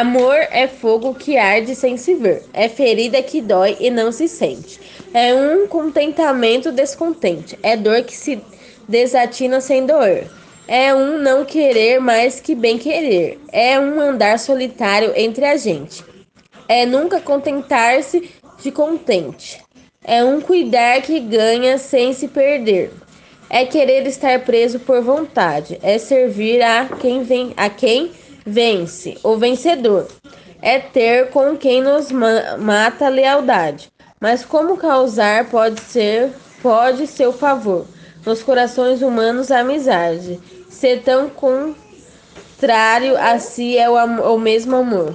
Amor é fogo que arde sem se ver, é ferida que dói e não se sente. É um contentamento descontente, é dor que se desatina sem doer. É um não querer mais que bem querer, é um andar solitário entre a gente. É nunca contentar-se de contente. É um cuidar que ganha sem se perder. É querer estar preso por vontade, é servir a quem vem a quem vence, o vencedor. É ter com quem nos ma mata a lealdade. Mas como causar pode ser, pode seu favor. Nos corações humanos a amizade. Ser tão contrário a si é o, o mesmo amor.